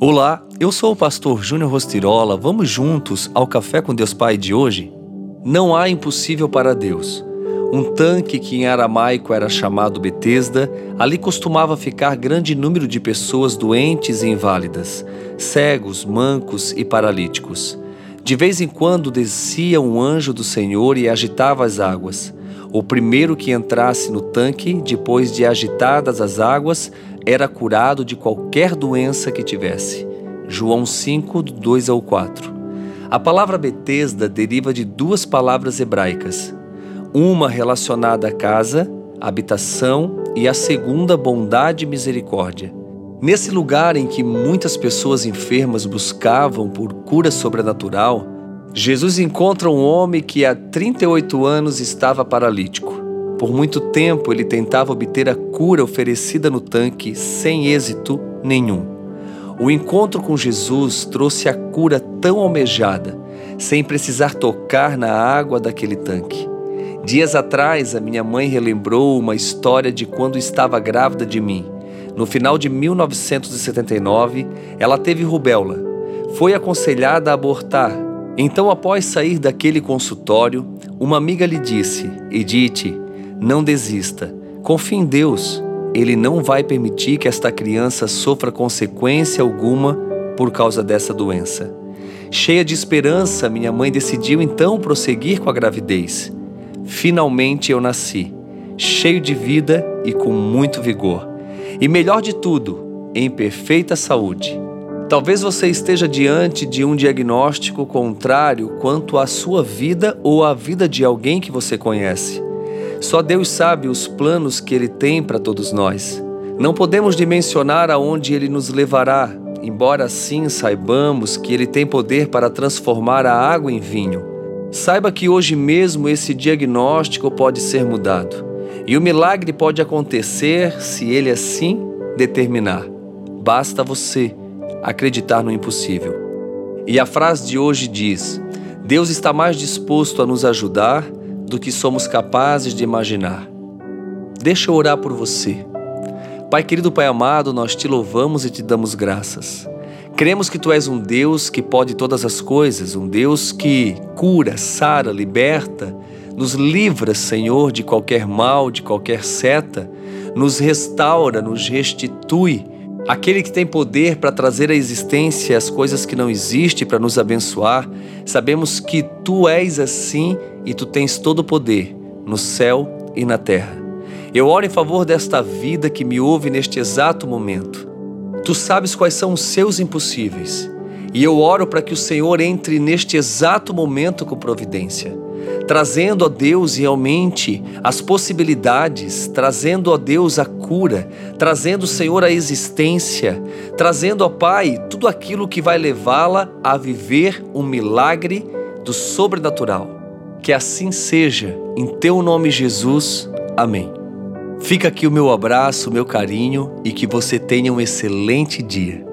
Olá, eu sou o pastor Júnior Rostirola. Vamos juntos ao Café com Deus Pai de hoje? Não há impossível para Deus. Um tanque que em aramaico era chamado Betesda, ali costumava ficar grande número de pessoas doentes e inválidas, cegos, mancos e paralíticos. De vez em quando descia um anjo do Senhor e agitava as águas. O primeiro que entrasse no tanque, depois de agitadas as águas, era curado de qualquer doença que tivesse. João 5, 2 ao 4. A palavra Betesda deriva de duas palavras hebraicas, uma relacionada à casa, habitação, e a segunda, bondade e misericórdia. Nesse lugar em que muitas pessoas enfermas buscavam por cura sobrenatural, Jesus encontra um homem que há 38 anos estava paralítico. Por muito tempo ele tentava obter a cura oferecida no tanque sem êxito nenhum. O encontro com Jesus trouxe a cura tão almejada, sem precisar tocar na água daquele tanque. Dias atrás, a minha mãe relembrou uma história de quando estava grávida de mim. No final de 1979, ela teve rubéola. Foi aconselhada a abortar então, após sair daquele consultório, uma amiga lhe disse: Edith, não desista. Confie em Deus. Ele não vai permitir que esta criança sofra consequência alguma por causa dessa doença. Cheia de esperança, minha mãe decidiu então prosseguir com a gravidez. Finalmente eu nasci, cheio de vida e com muito vigor. E melhor de tudo, em perfeita saúde. Talvez você esteja diante de um diagnóstico contrário quanto à sua vida ou à vida de alguém que você conhece. Só Deus sabe os planos que Ele tem para todos nós. Não podemos dimensionar aonde Ele nos levará, embora assim saibamos que Ele tem poder para transformar a água em vinho. Saiba que hoje mesmo esse diagnóstico pode ser mudado. E o milagre pode acontecer se Ele assim determinar. Basta você acreditar no impossível. E a frase de hoje diz: Deus está mais disposto a nos ajudar do que somos capazes de imaginar. Deixa eu orar por você. Pai querido, Pai amado, nós te louvamos e te damos graças. Cremos que tu és um Deus que pode todas as coisas, um Deus que cura, sara, liberta, nos livra, Senhor, de qualquer mal, de qualquer seta, nos restaura, nos restitui Aquele que tem poder para trazer à existência as coisas que não existem, para nos abençoar, sabemos que tu és assim e tu tens todo o poder no céu e na terra. Eu oro em favor desta vida que me ouve neste exato momento. Tu sabes quais são os seus impossíveis. E eu oro para que o Senhor entre neste exato momento com providência trazendo a Deus realmente as possibilidades, trazendo a Deus a cura, trazendo o Senhor a existência, trazendo ao Pai tudo aquilo que vai levá-la a viver um milagre do sobrenatural. Que assim seja, em teu nome, Jesus. Amém. Fica aqui o meu abraço, o meu carinho e que você tenha um excelente dia.